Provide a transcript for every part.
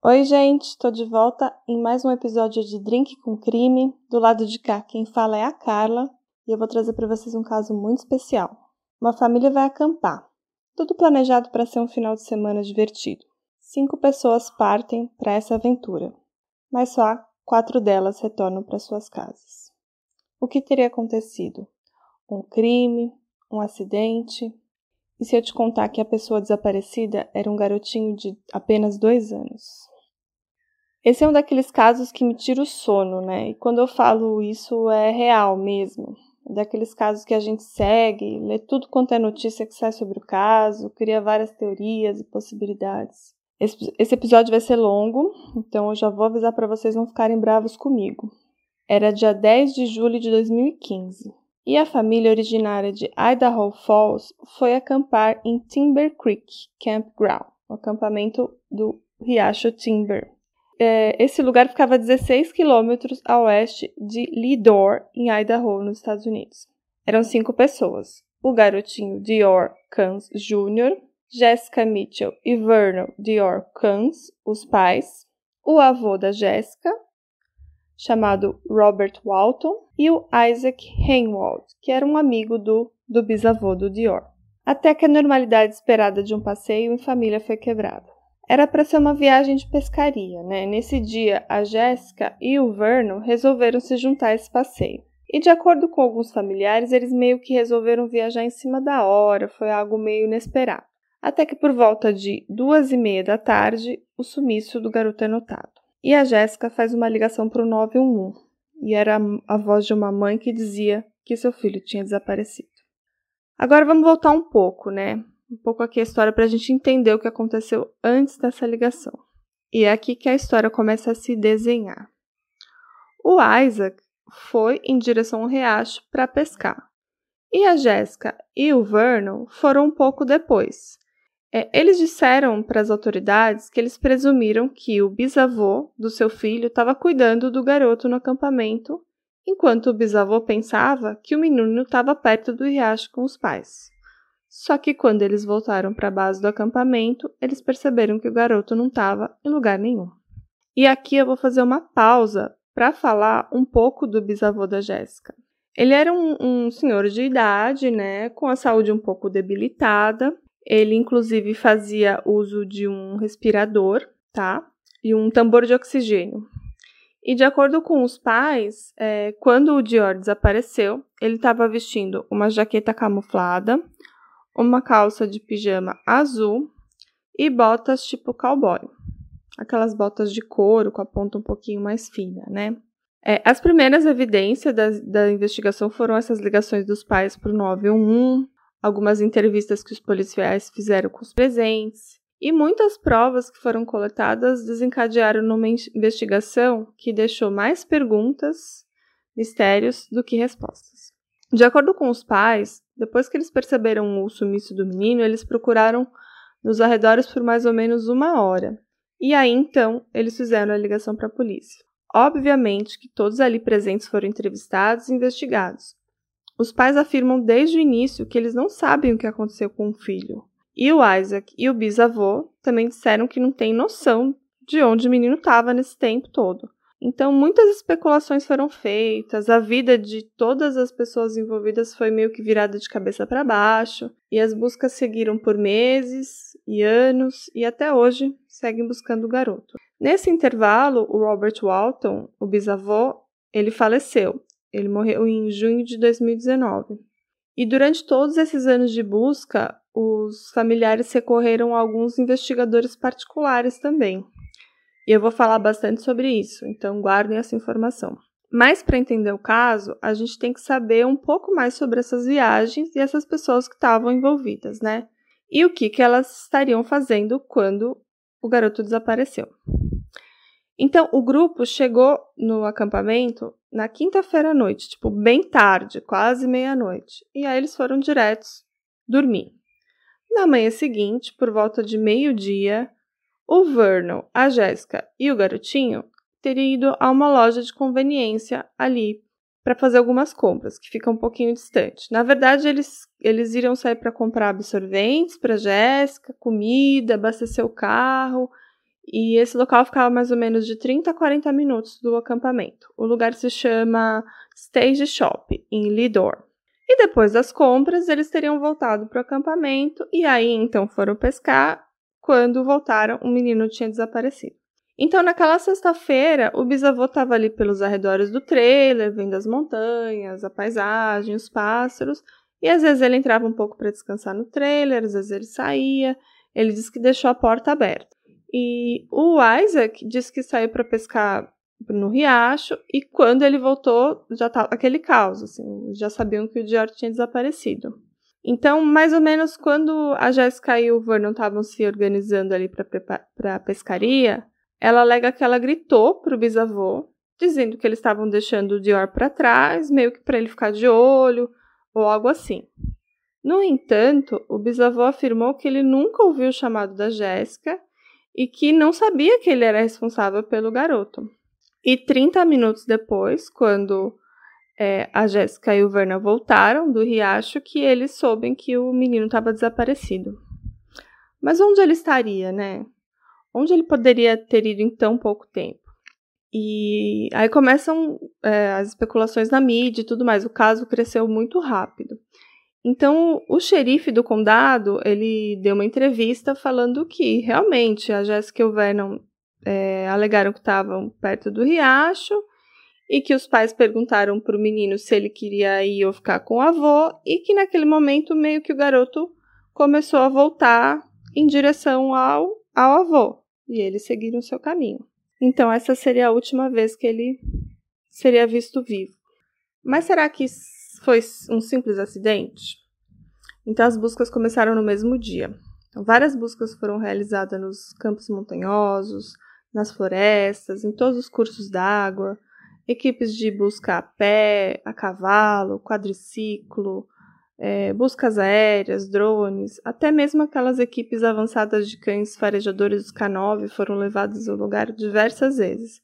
Oi, gente, estou de volta em mais um episódio de Drink com Crime. Do lado de cá, quem fala é a Carla e eu vou trazer para vocês um caso muito especial. Uma família vai acampar, tudo planejado para ser um final de semana divertido. Cinco pessoas partem para essa aventura, mas só quatro delas retornam para suas casas. O que teria acontecido? Um crime? Um acidente? E se eu te contar que a pessoa desaparecida era um garotinho de apenas dois anos? Esse é um daqueles casos que me tira o sono, né? E quando eu falo isso é real mesmo. É daqueles casos que a gente segue, lê tudo quanto é notícia que sai sobre o caso, cria várias teorias e possibilidades. Esse, esse episódio vai ser longo, então eu já vou avisar para vocês não ficarem bravos comigo. Era dia 10 de julho de 2015 e a família originária de Idaho Falls foi acampar em Timber Creek Campground, o acampamento do Riacho Timber, esse lugar ficava a 16 quilômetros a oeste de Lidor, em Idaho, nos Estados Unidos. Eram cinco pessoas: o garotinho Dior Kans Jr., Jessica Mitchell e Vernon Dior Kans, os pais, o avô da Jessica, chamado Robert Walton, e o Isaac Hainwald, que era um amigo do, do bisavô do Dior. Até que a normalidade esperada de um passeio em família foi quebrada. Era para ser uma viagem de pescaria, né? Nesse dia, a Jéssica e o Vernon resolveram se juntar a esse passeio. E de acordo com alguns familiares, eles meio que resolveram viajar em cima da hora, foi algo meio inesperado. Até que por volta de duas e meia da tarde, o sumiço do garoto é notado. E a Jéssica faz uma ligação para o 911, e era a voz de uma mãe que dizia que seu filho tinha desaparecido. Agora vamos voltar um pouco, né? Um pouco aqui a história para a gente entender o que aconteceu antes dessa ligação. E é aqui que a história começa a se desenhar. O Isaac foi em direção ao riacho para pescar. E a Jéssica e o Vernon foram um pouco depois. É, eles disseram para as autoridades que eles presumiram que o bisavô do seu filho estava cuidando do garoto no acampamento, enquanto o bisavô pensava que o menino estava perto do riacho com os pais. Só que quando eles voltaram para a base do acampamento, eles perceberam que o garoto não estava em lugar nenhum. E aqui eu vou fazer uma pausa para falar um pouco do bisavô da Jéssica. Ele era um, um, senhor de idade, né, com a saúde um pouco debilitada. Ele, inclusive, fazia uso de um respirador, tá? E um tambor de oxigênio. E de acordo com os pais, é, quando o Dior desapareceu, ele estava vestindo uma jaqueta camuflada, uma calça de pijama azul e botas tipo cowboy. Aquelas botas de couro com a ponta um pouquinho mais fina, né? É, as primeiras evidências da, da investigação foram essas ligações dos pais para o 911, algumas entrevistas que os policiais fizeram com os presentes, e muitas provas que foram coletadas desencadearam numa investigação que deixou mais perguntas, mistérios, do que respostas. De acordo com os pais, depois que eles perceberam o sumiço do menino, eles procuraram nos arredores por mais ou menos uma hora. E aí então eles fizeram a ligação para a polícia. Obviamente que todos ali presentes foram entrevistados e investigados. Os pais afirmam desde o início que eles não sabem o que aconteceu com o filho. E o Isaac e o bisavô também disseram que não têm noção de onde o menino estava nesse tempo todo. Então, muitas especulações foram feitas, a vida de todas as pessoas envolvidas foi meio que virada de cabeça para baixo, e as buscas seguiram por meses e anos, e até hoje seguem buscando o garoto. Nesse intervalo, o Robert Walton, o bisavô, ele faleceu. Ele morreu em junho de 2019. E durante todos esses anos de busca, os familiares recorreram a alguns investigadores particulares também, e eu vou falar bastante sobre isso, então guardem essa informação. Mas para entender o caso, a gente tem que saber um pouco mais sobre essas viagens e essas pessoas que estavam envolvidas, né? E o que, que elas estariam fazendo quando o garoto desapareceu. Então, o grupo chegou no acampamento na quinta-feira à noite, tipo, bem tarde, quase meia-noite. E aí eles foram diretos dormir. Na manhã seguinte, por volta de meio-dia, o Vernon, a Jéssica e o garotinho teriam ido a uma loja de conveniência ali para fazer algumas compras, que fica um pouquinho distante. Na verdade, eles, eles iriam sair para comprar absorventes para Jéssica, comida, abastecer o carro e esse local ficava mais ou menos de 30 a 40 minutos do acampamento. O lugar se chama Stage Shop, em Lidor. E depois das compras, eles teriam voltado para o acampamento e aí então foram pescar. Quando voltaram, o menino tinha desaparecido. Então, naquela sexta-feira, o bisavô estava ali pelos arredores do trailer, vendo as montanhas, a paisagem, os pássaros, e às vezes ele entrava um pouco para descansar no trailer, às vezes ele saía. Ele disse que deixou a porta aberta. E o Isaac disse que saiu para pescar no riacho e quando ele voltou já estava aquele caos, assim, já sabiam que o Dior tinha desaparecido. Então, mais ou menos quando a Jéssica e o Vernon estavam se organizando ali para a pescaria, ela alega que ela gritou para o bisavô, dizendo que eles estavam deixando o Dior para trás, meio que para ele ficar de olho ou algo assim. No entanto, o bisavô afirmou que ele nunca ouviu o chamado da Jéssica e que não sabia que ele era responsável pelo garoto. E 30 minutos depois, quando é, a Jéssica e o Verna voltaram do riacho, que eles soubem que o menino estava desaparecido. Mas onde ele estaria, né? Onde ele poderia ter ido em tão pouco tempo? E aí começam é, as especulações na mídia e tudo mais. O caso cresceu muito rápido. Então, o xerife do condado, ele deu uma entrevista falando que realmente a Jéssica e o Vernon é, alegaram que estavam perto do riacho e que os pais perguntaram para o menino se ele queria ir ou ficar com o avô e que naquele momento meio que o garoto começou a voltar em direção ao, ao avô e eles seguiram seu caminho. Então, essa seria a última vez que ele seria visto vivo. Mas será que foi um simples acidente? Então as buscas começaram no mesmo dia. Então, várias buscas foram realizadas nos campos montanhosos, nas florestas, em todos os cursos d'água, equipes de busca a pé, a cavalo, quadriciclo, é, buscas aéreas, drones, até mesmo aquelas equipes avançadas de cães farejadores dos K9 foram levadas ao lugar diversas vezes,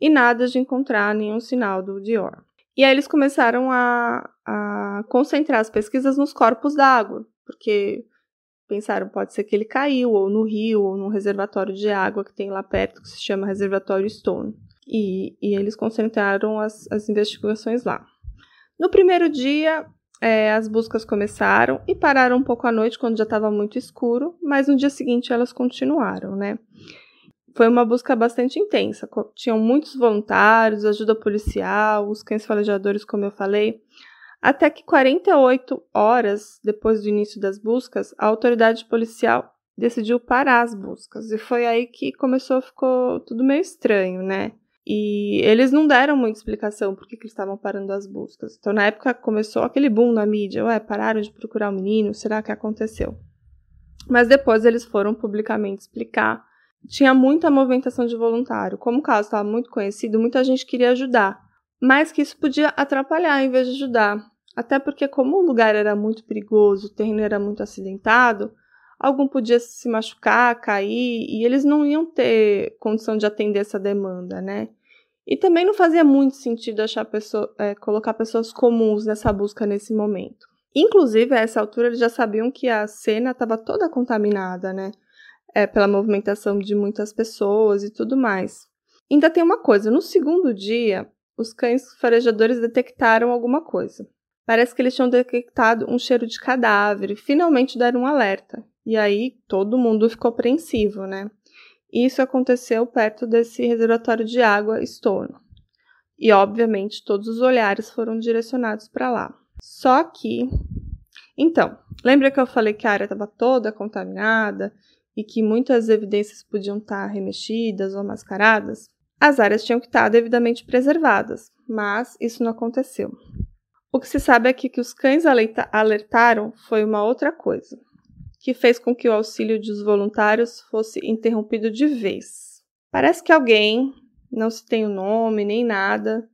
e nada de encontrar nenhum sinal do Dior. E aí eles começaram a, a concentrar as pesquisas nos corpos d'água, porque pensaram, pode ser que ele caiu, ou no rio, ou num reservatório de água que tem lá perto, que se chama Reservatório Stone. E, e eles concentraram as, as investigações lá. No primeiro dia, é, as buscas começaram e pararam um pouco à noite, quando já estava muito escuro, mas no dia seguinte elas continuaram, né? Foi uma busca bastante intensa. Tinham muitos voluntários, ajuda policial, os cães farejadores, como eu falei. Até que 48 horas depois do início das buscas, a autoridade policial decidiu parar as buscas. E foi aí que começou, ficou tudo meio estranho, né? E eles não deram muita explicação por que, que eles estavam parando as buscas. Então, na época, começou aquele boom na mídia. Ué, pararam de procurar o menino? Será que aconteceu? Mas depois eles foram publicamente explicar tinha muita movimentação de voluntário. Como o caso estava muito conhecido, muita gente queria ajudar, mas que isso podia atrapalhar em vez de ajudar. Até porque, como o lugar era muito perigoso, o terreno era muito acidentado, algum podia se machucar, cair, e eles não iam ter condição de atender essa demanda, né? E também não fazia muito sentido achar pessoa, é, colocar pessoas comuns nessa busca nesse momento. Inclusive, a essa altura, eles já sabiam que a cena estava toda contaminada, né? é, pela movimentação de muitas pessoas e tudo mais. Ainda tem uma coisa: no segundo dia, os cães farejadores detectaram alguma coisa. Parece que eles tinham detectado um cheiro de cadáver e finalmente deram um alerta. E aí todo mundo ficou apreensivo, né? Isso aconteceu perto desse reservatório de água Stone. E obviamente todos os olhares foram direcionados para lá. Só que. Então, lembra que eu falei que a área estava toda contaminada e que muitas evidências podiam estar remexidas ou mascaradas, as áreas tinham que estar devidamente preservadas, mas isso não aconteceu. O que se sabe é que os cães alertaram foi uma outra coisa, que fez com que o auxílio dos voluntários fosse interrompido de vez. Parece que alguém não se tem o nome nem nada.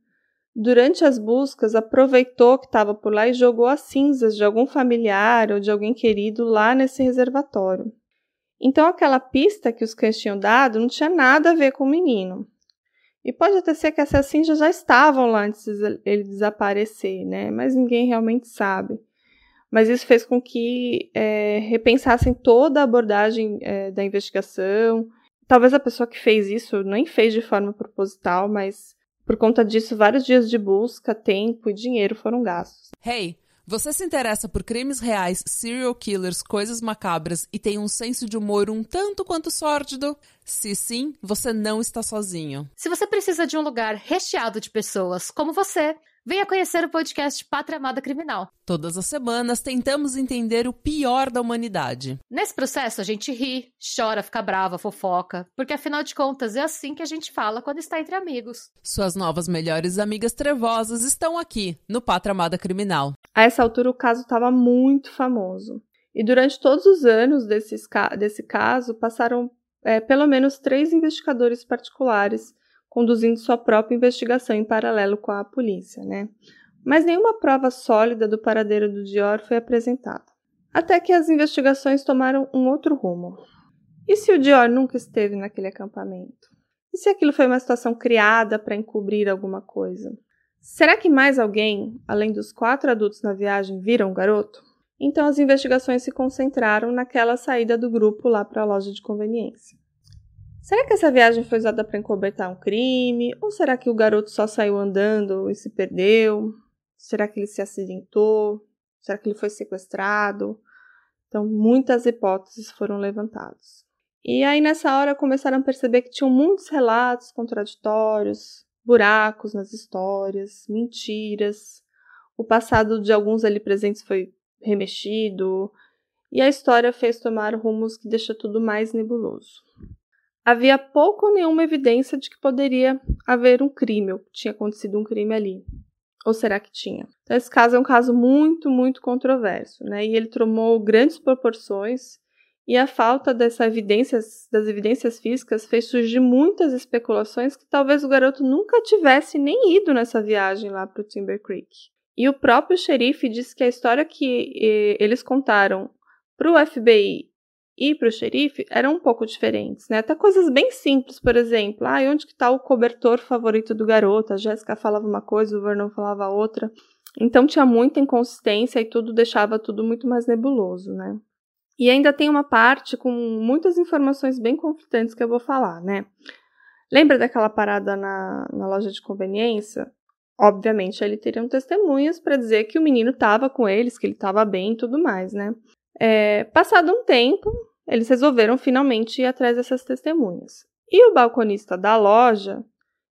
Durante as buscas, aproveitou que estava por lá e jogou as cinzas de algum familiar ou de alguém querido lá nesse reservatório. Então, aquela pista que os cães tinham dado não tinha nada a ver com o menino. E pode até ser que essas cinzas já estavam lá antes de ele desaparecer, né? Mas ninguém realmente sabe. Mas isso fez com que é, repensassem toda a abordagem é, da investigação. Talvez a pessoa que fez isso nem fez de forma proposital, mas por conta disso, vários dias de busca, tempo e dinheiro foram gastos. Hey! Você se interessa por crimes reais, serial killers, coisas macabras e tem um senso de humor um tanto quanto sórdido? Se sim, você não está sozinho. Se você precisa de um lugar recheado de pessoas como você, venha conhecer o podcast Pátria Amada Criminal. Todas as semanas tentamos entender o pior da humanidade. Nesse processo, a gente ri, chora, fica brava, fofoca, porque afinal de contas é assim que a gente fala quando está entre amigos. Suas novas melhores amigas trevosas estão aqui, no Pátria Amada Criminal. A essa altura, o caso estava muito famoso. E durante todos os anos desses, desse caso, passaram é, pelo menos três investigadores particulares conduzindo sua própria investigação em paralelo com a polícia, né? Mas nenhuma prova sólida do paradeiro do Dior foi apresentada. Até que as investigações tomaram um outro rumo. E se o Dior nunca esteve naquele acampamento? E se aquilo foi uma situação criada para encobrir alguma coisa? Será que mais alguém, além dos quatro adultos na viagem, viram o garoto? Então as investigações se concentraram naquela saída do grupo lá para a loja de conveniência. Será que essa viagem foi usada para encobertar um crime? Ou será que o garoto só saiu andando e se perdeu? Será que ele se acidentou? Será que ele foi sequestrado? Então, muitas hipóteses foram levantadas. E aí, nessa hora, começaram a perceber que tinham muitos relatos contraditórios, buracos nas histórias, mentiras. O passado de alguns ali presentes foi remexido, e a história fez tomar rumos que deixa tudo mais nebuloso. Havia pouco ou nenhuma evidência de que poderia haver um crime, ou tinha acontecido um crime ali. Ou será que tinha? Então, esse caso é um caso muito, muito controverso, né? E ele tomou grandes proporções e a falta dessa evidências, das evidências físicas fez surgir muitas especulações que talvez o garoto nunca tivesse nem ido nessa viagem lá para o Timber Creek. E o próprio xerife disse que a história que eh, eles contaram para o FBI e para o xerife eram um pouco diferentes, né? Até coisas bem simples, por exemplo, ah, onde que está o cobertor favorito do garoto? A Jéssica falava uma coisa, o Vernon falava outra. Então tinha muita inconsistência e tudo deixava tudo muito mais nebuloso, né? E ainda tem uma parte com muitas informações bem conflitantes que eu vou falar, né? Lembra daquela parada na, na loja de conveniência? Obviamente, ele teriam testemunhas para dizer que o menino estava com eles, que ele estava bem e tudo mais, né? É, passado um tempo, eles resolveram finalmente ir atrás dessas testemunhas. E o balconista da loja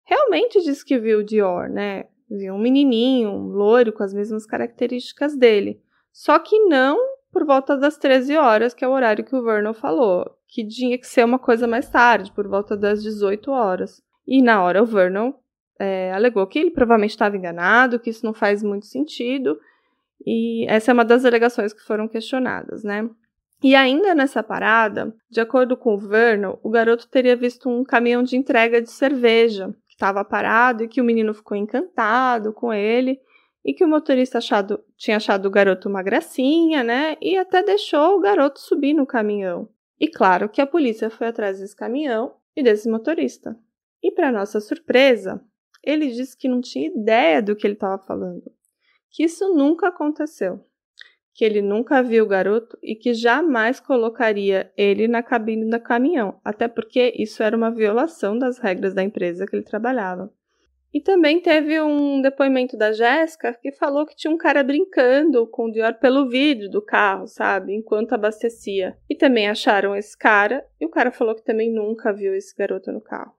realmente disse que viu o Dior, né? Viu um menininho, um loiro com as mesmas características dele. Só que não por volta das 13 horas, que é o horário que o Vernon falou, que tinha que ser uma coisa mais tarde, por volta das 18 horas. E na hora o Vernon é, alegou que ele provavelmente estava enganado, que isso não faz muito sentido, e essa é uma das alegações que foram questionadas, né? E ainda nessa parada, de acordo com o Vernon, o garoto teria visto um caminhão de entrega de cerveja que estava parado e que o menino ficou encantado com ele e que o motorista achado, tinha achado o garoto uma gracinha, né? E até deixou o garoto subir no caminhão. E claro que a polícia foi atrás desse caminhão e desse motorista. E para nossa surpresa, ele disse que não tinha ideia do que ele estava falando que isso nunca aconteceu, que ele nunca viu o garoto e que jamais colocaria ele na cabine do caminhão, até porque isso era uma violação das regras da empresa que ele trabalhava. E também teve um depoimento da Jéssica que falou que tinha um cara brincando com o Dior pelo vidro do carro, sabe? Enquanto abastecia. E também acharam esse cara, e o cara falou que também nunca viu esse garoto no carro.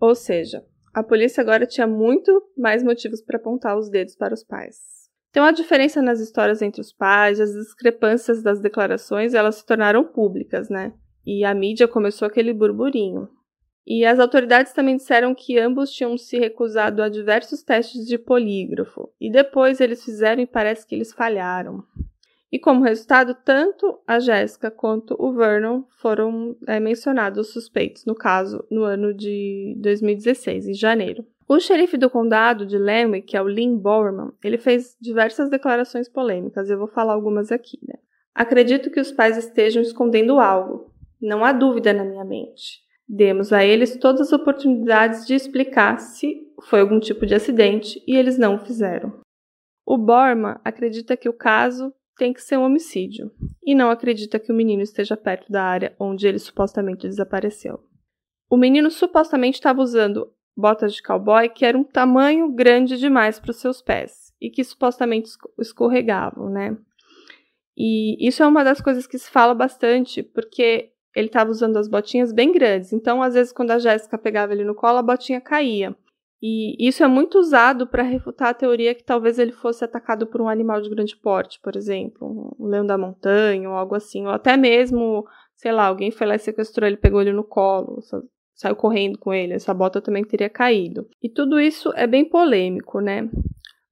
Ou seja, a polícia agora tinha muito mais motivos para apontar os dedos para os pais. Então, a diferença nas histórias entre os pais, as discrepâncias das declarações, elas se tornaram públicas, né? E a mídia começou aquele burburinho. E as autoridades também disseram que ambos tinham se recusado a diversos testes de polígrafo. E depois eles fizeram e parece que eles falharam. E como resultado, tanto a Jéssica quanto o Vernon foram é, mencionados suspeitos, no caso, no ano de 2016, em janeiro. O xerife do condado de Lemwick, que é o Lynn Bowerman, ele fez diversas declarações polêmicas, eu vou falar algumas aqui, né? Acredito que os pais estejam escondendo algo. Não há dúvida na minha mente. Demos a eles todas as oportunidades de explicar se foi algum tipo de acidente e eles não o fizeram. O Borma acredita que o caso tem que ser um homicídio e não acredita que o menino esteja perto da área onde ele supostamente desapareceu. O menino supostamente estava usando botas de cowboy que eram um tamanho grande demais para os seus pés e que supostamente escorregavam, né? E isso é uma das coisas que se fala bastante, porque ele estava usando as botinhas bem grandes. Então, às vezes, quando a Jéssica pegava ele no colo, a botinha caía. E isso é muito usado para refutar a teoria que talvez ele fosse atacado por um animal de grande porte, por exemplo, um leão da montanha ou algo assim, ou até mesmo, sei lá, alguém foi lá e sequestrou ele, pegou ele no colo, saiu correndo com ele, essa bota também teria caído. E tudo isso é bem polêmico, né?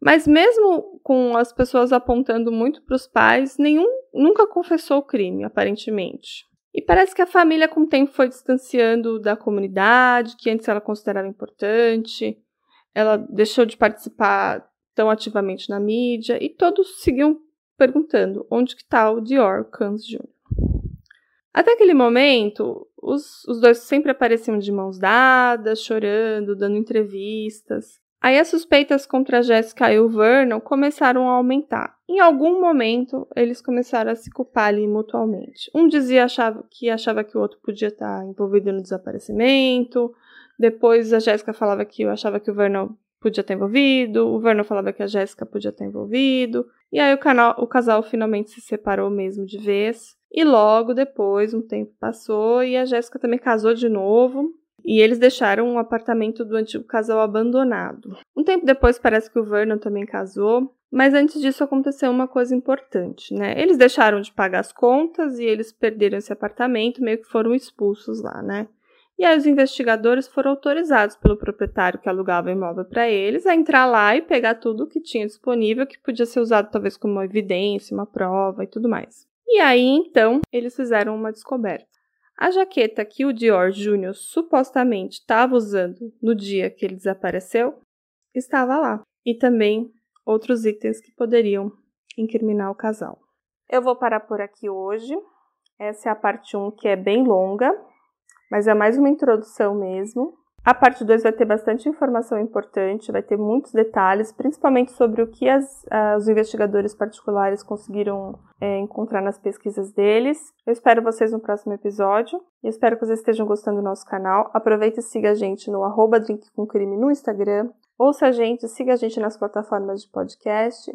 Mas mesmo com as pessoas apontando muito para os pais, nenhum nunca confessou o crime, aparentemente. E parece que a família, com o tempo, foi distanciando da comunidade, que antes ela considerava importante. Ela deixou de participar tão ativamente na mídia e todos seguiam perguntando onde que está o Dior Cans Jr. Até aquele momento, os, os dois sempre apareciam de mãos dadas, chorando, dando entrevistas. Aí as suspeitas contra Jessica e o Vernon começaram a aumentar. Em algum momento, eles começaram a se culpar ali mutuamente. Um dizia achava, que achava que o outro podia estar envolvido no desaparecimento. Depois a Jéssica falava que eu achava que o Vernon podia estar envolvido. O Vernon falava que a Jéssica podia estar envolvido. E aí o, canal, o casal finalmente se separou mesmo de vez. E logo depois, um tempo passou e a Jéssica também casou de novo e eles deixaram um apartamento do antigo casal abandonado. Um tempo depois parece que o Vernon também casou, mas antes disso aconteceu uma coisa importante, né? Eles deixaram de pagar as contas e eles perderam esse apartamento, meio que foram expulsos lá, né? E aí os investigadores foram autorizados pelo proprietário que alugava o imóvel para eles a entrar lá e pegar tudo que tinha disponível que podia ser usado talvez como evidência, uma prova e tudo mais. E aí então eles fizeram uma descoberta. A jaqueta que o Dior Júnior supostamente estava usando no dia que ele desapareceu estava lá. E também outros itens que poderiam incriminar o casal. Eu vou parar por aqui hoje. Essa é a parte 1 que é bem longa, mas é mais uma introdução mesmo. A parte 2 vai ter bastante informação importante, vai ter muitos detalhes, principalmente sobre o que as, os investigadores particulares conseguiram é, encontrar nas pesquisas deles. Eu espero vocês no próximo episódio e espero que vocês estejam gostando do nosso canal. Aproveite e siga a gente no arroba no Instagram. Ouça a gente, siga a gente nas plataformas de podcast.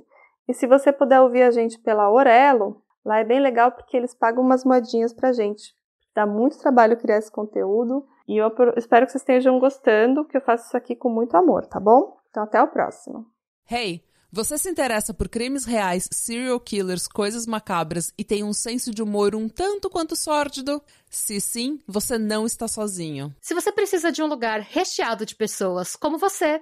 E se você puder ouvir a gente pela Orelo, lá é bem legal porque eles pagam umas moedinhas pra gente. Dá muito trabalho criar esse conteúdo. E eu espero que vocês estejam gostando, que eu faço isso aqui com muito amor, tá bom? Então até o próximo. Hey, você se interessa por crimes reais, serial killers, coisas macabras e tem um senso de humor um tanto quanto sórdido? Se sim, você não está sozinho. Se você precisa de um lugar recheado de pessoas como você,